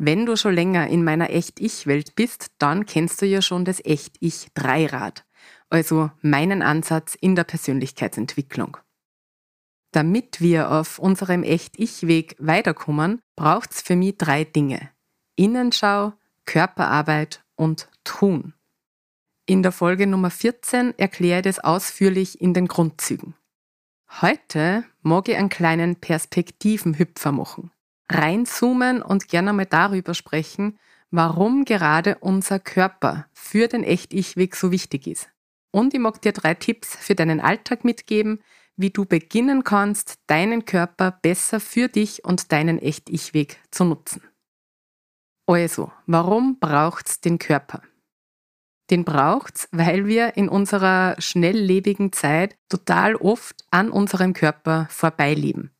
Wenn du schon länger in meiner Echt-Ich-Welt bist, dann kennst du ja schon das Echt-Ich-Dreirad, also meinen Ansatz in der Persönlichkeitsentwicklung. Damit wir auf unserem Echt-Ich-Weg weiterkommen, braucht es für mich drei Dinge. Innenschau, Körperarbeit und Tun. In der Folge Nummer 14 erkläre ich das ausführlich in den Grundzügen. Heute mag ich einen kleinen Perspektivenhüpfer machen reinzoomen und gerne mal darüber sprechen, warum gerade unser Körper für den Echt-Ich-Weg so wichtig ist. Und ich mag dir drei Tipps für deinen Alltag mitgeben, wie du beginnen kannst, deinen Körper besser für dich und deinen Echt-Ich-Weg zu nutzen. Also, warum braucht's den Körper? Den braucht's, weil wir in unserer schnelllebigen Zeit total oft an unserem Körper vorbeileben.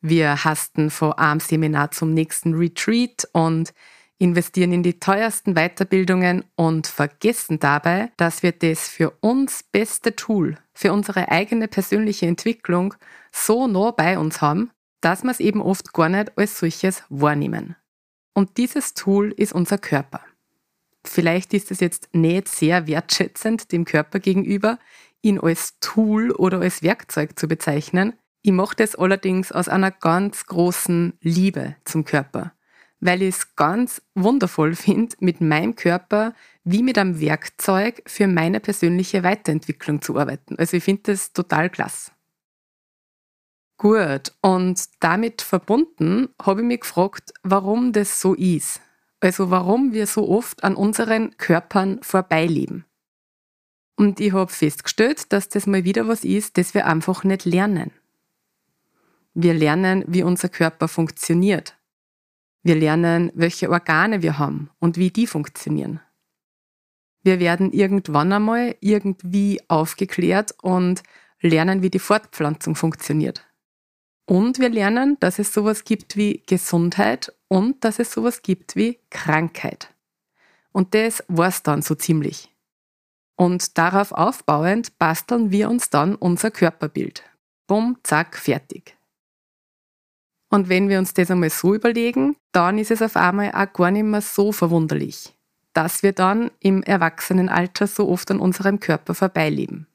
Wir hasten von einem Seminar zum nächsten Retreat und investieren in die teuersten Weiterbildungen und vergessen dabei, dass wir das für uns beste Tool für unsere eigene persönliche Entwicklung so nah bei uns haben, dass wir es eben oft gar nicht als solches wahrnehmen. Und dieses Tool ist unser Körper. Vielleicht ist es jetzt nicht sehr wertschätzend dem Körper gegenüber, ihn als Tool oder als Werkzeug zu bezeichnen, ich mache das allerdings aus einer ganz großen Liebe zum Körper, weil ich es ganz wundervoll finde, mit meinem Körper wie mit einem Werkzeug für meine persönliche Weiterentwicklung zu arbeiten. Also ich finde das total klasse. Gut, und damit verbunden habe ich mich gefragt, warum das so ist. Also warum wir so oft an unseren Körpern vorbeileben. Und ich habe festgestellt, dass das mal wieder was ist, das wir einfach nicht lernen. Wir lernen, wie unser Körper funktioniert. Wir lernen, welche Organe wir haben und wie die funktionieren. Wir werden irgendwann einmal irgendwie aufgeklärt und lernen, wie die Fortpflanzung funktioniert. Und wir lernen, dass es sowas gibt wie Gesundheit und dass es sowas gibt wie Krankheit. Und das war's dann so ziemlich. Und darauf aufbauend basteln wir uns dann unser Körperbild. Bumm, zack, fertig. Und wenn wir uns das einmal so überlegen, dann ist es auf einmal auch gar nicht mehr so verwunderlich, dass wir dann im Erwachsenenalter so oft an unserem Körper vorbeileben.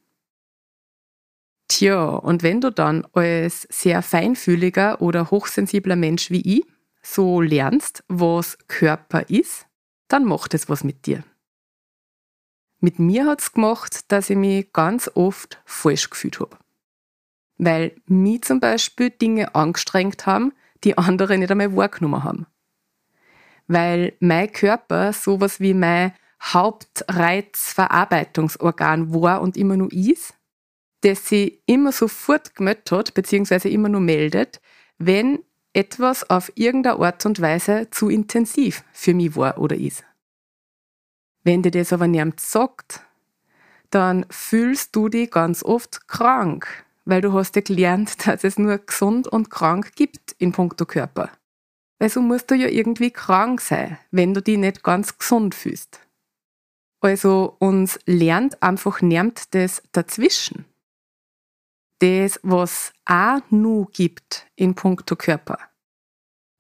Tja, und wenn du dann als sehr feinfühliger oder hochsensibler Mensch wie ich so lernst, was Körper ist, dann macht es was mit dir. Mit mir hat es gemacht, dass ich mich ganz oft falsch gefühlt habe weil mich zum Beispiel Dinge angestrengt haben, die andere nicht einmal wahrgenommen haben. Weil mein Körper sowas wie mein Hauptreizverarbeitungsorgan war und immer nur ist, das sie immer sofort gemeldet hat, beziehungsweise immer nur meldet, wenn etwas auf irgendeine Art und Weise zu intensiv für mich war oder ist. Wenn dir das aber niemand sagt, dann fühlst du dich ganz oft krank weil du hast ja gelernt, dass es nur gesund und krank gibt in puncto Körper. Also musst du ja irgendwie krank sein, wenn du dich nicht ganz gesund fühlst. Also uns lernt einfach niemand das dazwischen. Das, was auch nur gibt in puncto Körper.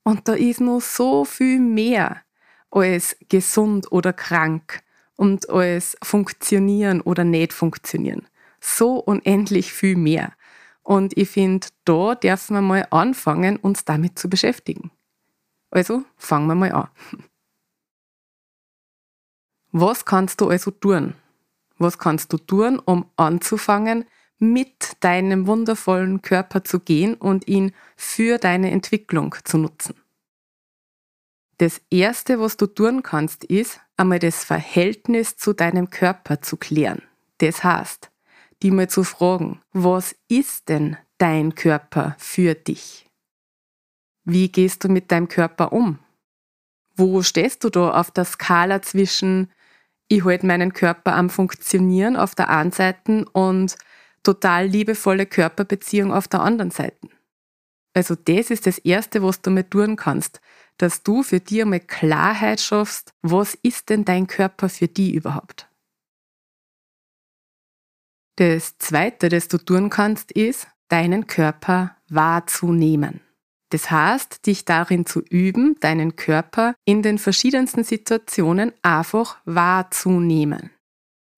Und da ist noch so viel mehr als gesund oder krank und als funktionieren oder nicht funktionieren so unendlich viel mehr. Und ich finde, da dürfen wir mal anfangen, uns damit zu beschäftigen. Also fangen wir mal an. Was kannst du also tun? Was kannst du tun, um anzufangen, mit deinem wundervollen Körper zu gehen und ihn für deine Entwicklung zu nutzen? Das Erste, was du tun kannst, ist, einmal das Verhältnis zu deinem Körper zu klären. Das heißt, die mal zu fragen, was ist denn dein Körper für dich? Wie gehst du mit deinem Körper um? Wo stehst du da auf der Skala zwischen ich halte meinen Körper am Funktionieren auf der einen Seite und total liebevolle Körperbeziehung auf der anderen Seite. Also das ist das Erste, was du mal tun kannst, dass du für dich einmal Klarheit schaffst, was ist denn dein Körper für dich überhaupt? Das Zweite, das du tun kannst, ist, deinen Körper wahrzunehmen. Das heißt, dich darin zu üben, deinen Körper in den verschiedensten Situationen einfach wahrzunehmen.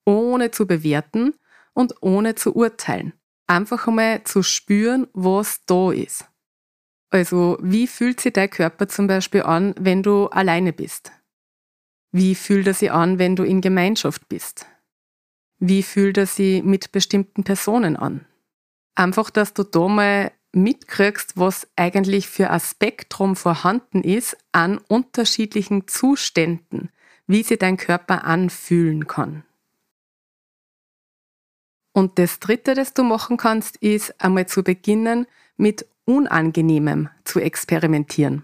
Ohne zu bewerten und ohne zu urteilen. Einfach einmal zu spüren, was da ist. Also, wie fühlt sich dein Körper zum Beispiel an, wenn du alleine bist? Wie fühlt er sich an, wenn du in Gemeinschaft bist? Wie fühlt er sich mit bestimmten Personen an? Einfach, dass du da mal mitkriegst, was eigentlich für ein Spektrum vorhanden ist an unterschiedlichen Zuständen, wie sich dein Körper anfühlen kann. Und das Dritte, das du machen kannst, ist einmal zu beginnen, mit Unangenehmem zu experimentieren.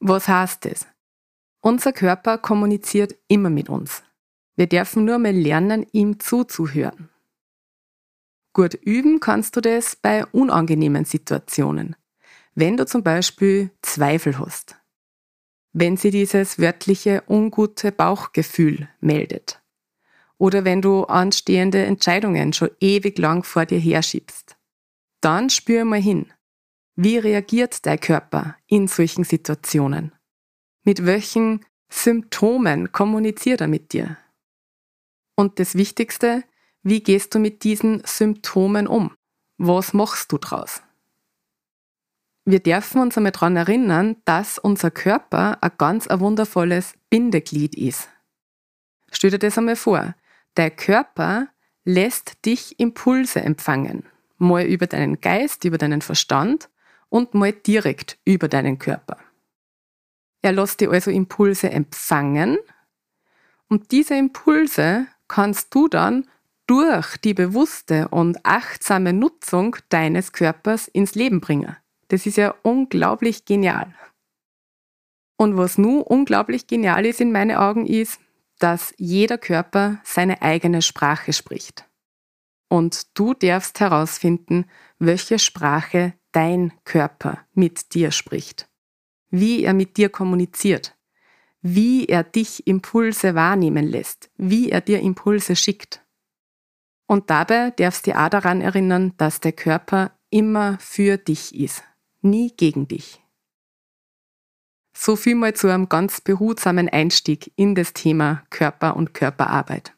Was heißt das? Unser Körper kommuniziert immer mit uns. Wir dürfen nur mal lernen, ihm zuzuhören. Gut üben kannst du das bei unangenehmen Situationen. Wenn du zum Beispiel Zweifel hast. Wenn sie dieses wörtliche ungute Bauchgefühl meldet. Oder wenn du anstehende Entscheidungen schon ewig lang vor dir herschiebst. Dann spür mal hin. Wie reagiert dein Körper in solchen Situationen? Mit welchen Symptomen kommuniziert er mit dir? Und das Wichtigste, wie gehst du mit diesen Symptomen um? Was machst du draus? Wir dürfen uns einmal daran erinnern, dass unser Körper ein ganz ein wundervolles Bindeglied ist. Stell dir das einmal vor. Der Körper lässt dich Impulse empfangen. Mal über deinen Geist, über deinen Verstand und mal direkt über deinen Körper. Er lässt dir also Impulse empfangen und diese Impulse kannst du dann durch die bewusste und achtsame Nutzung deines Körpers ins Leben bringen. Das ist ja unglaublich genial. Und was nun unglaublich genial ist in meinen Augen ist, dass jeder Körper seine eigene Sprache spricht. Und du darfst herausfinden, welche Sprache dein Körper mit dir spricht, wie er mit dir kommuniziert, wie er dich Impulse wahrnehmen lässt, wie er dir Impulse schickt. Und dabei darfst du dich auch daran erinnern, dass der Körper immer für dich ist, nie gegen dich. So viel mal zu einem ganz behutsamen Einstieg in das Thema Körper und Körperarbeit.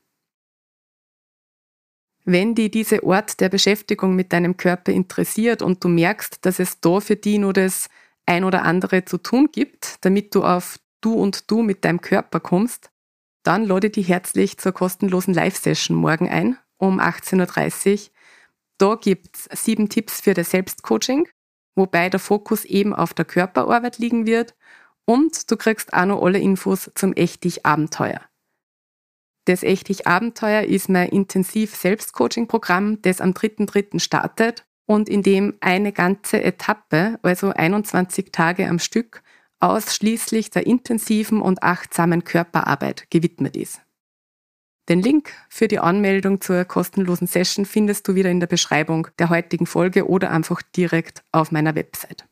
Wenn dich diese Ort der Beschäftigung mit deinem Körper interessiert und du merkst, dass es da für dich nur das ein oder andere zu tun gibt, damit du auf du und du mit deinem Körper kommst, dann lade dich herzlich zur kostenlosen Live-Session morgen ein um 18.30 Uhr. Da gibt es sieben Tipps für das Selbstcoaching, wobei der Fokus eben auf der Körperarbeit liegen wird und du kriegst auch noch alle Infos zum Echtig-Abenteuer. Das Echtig-Abenteuer ist mein intensiv Selbstcoaching-Programm, das am 3.3. startet und in dem eine ganze Etappe, also 21 Tage am Stück, ausschließlich der intensiven und achtsamen Körperarbeit gewidmet ist. Den Link für die Anmeldung zur kostenlosen Session findest du wieder in der Beschreibung der heutigen Folge oder einfach direkt auf meiner Website.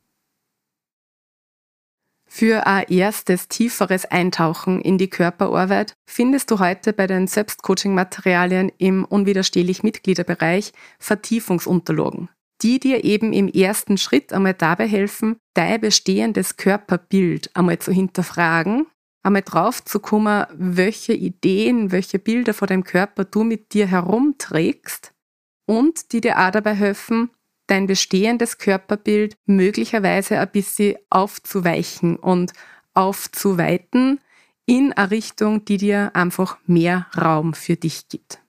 Für ein erstes tieferes Eintauchen in die Körperarbeit findest du heute bei den Selbstcoaching-Materialien im Unwiderstehlich Mitgliederbereich Vertiefungsunterlagen, die dir eben im ersten Schritt einmal dabei helfen, dein bestehendes Körperbild einmal zu hinterfragen einmal drauf zu kommen, welche Ideen, welche Bilder vor deinem Körper du mit dir herumträgst und die dir auch dabei helfen, dein bestehendes Körperbild möglicherweise ein bisschen aufzuweichen und aufzuweiten, in eine Richtung, die dir einfach mehr Raum für dich gibt.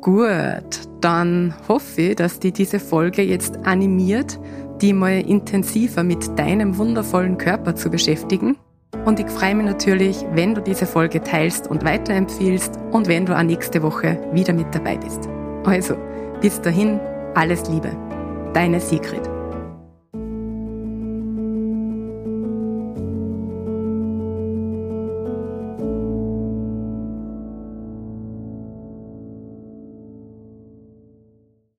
Gut, dann hoffe ich, dass dir diese Folge jetzt animiert, die mal intensiver mit deinem wundervollen Körper zu beschäftigen. Und ich freue mich natürlich, wenn du diese Folge teilst und weiterempfiehlst und wenn du auch nächste Woche wieder mit dabei bist. Also, bis dahin, alles Liebe. Deine Sigrid.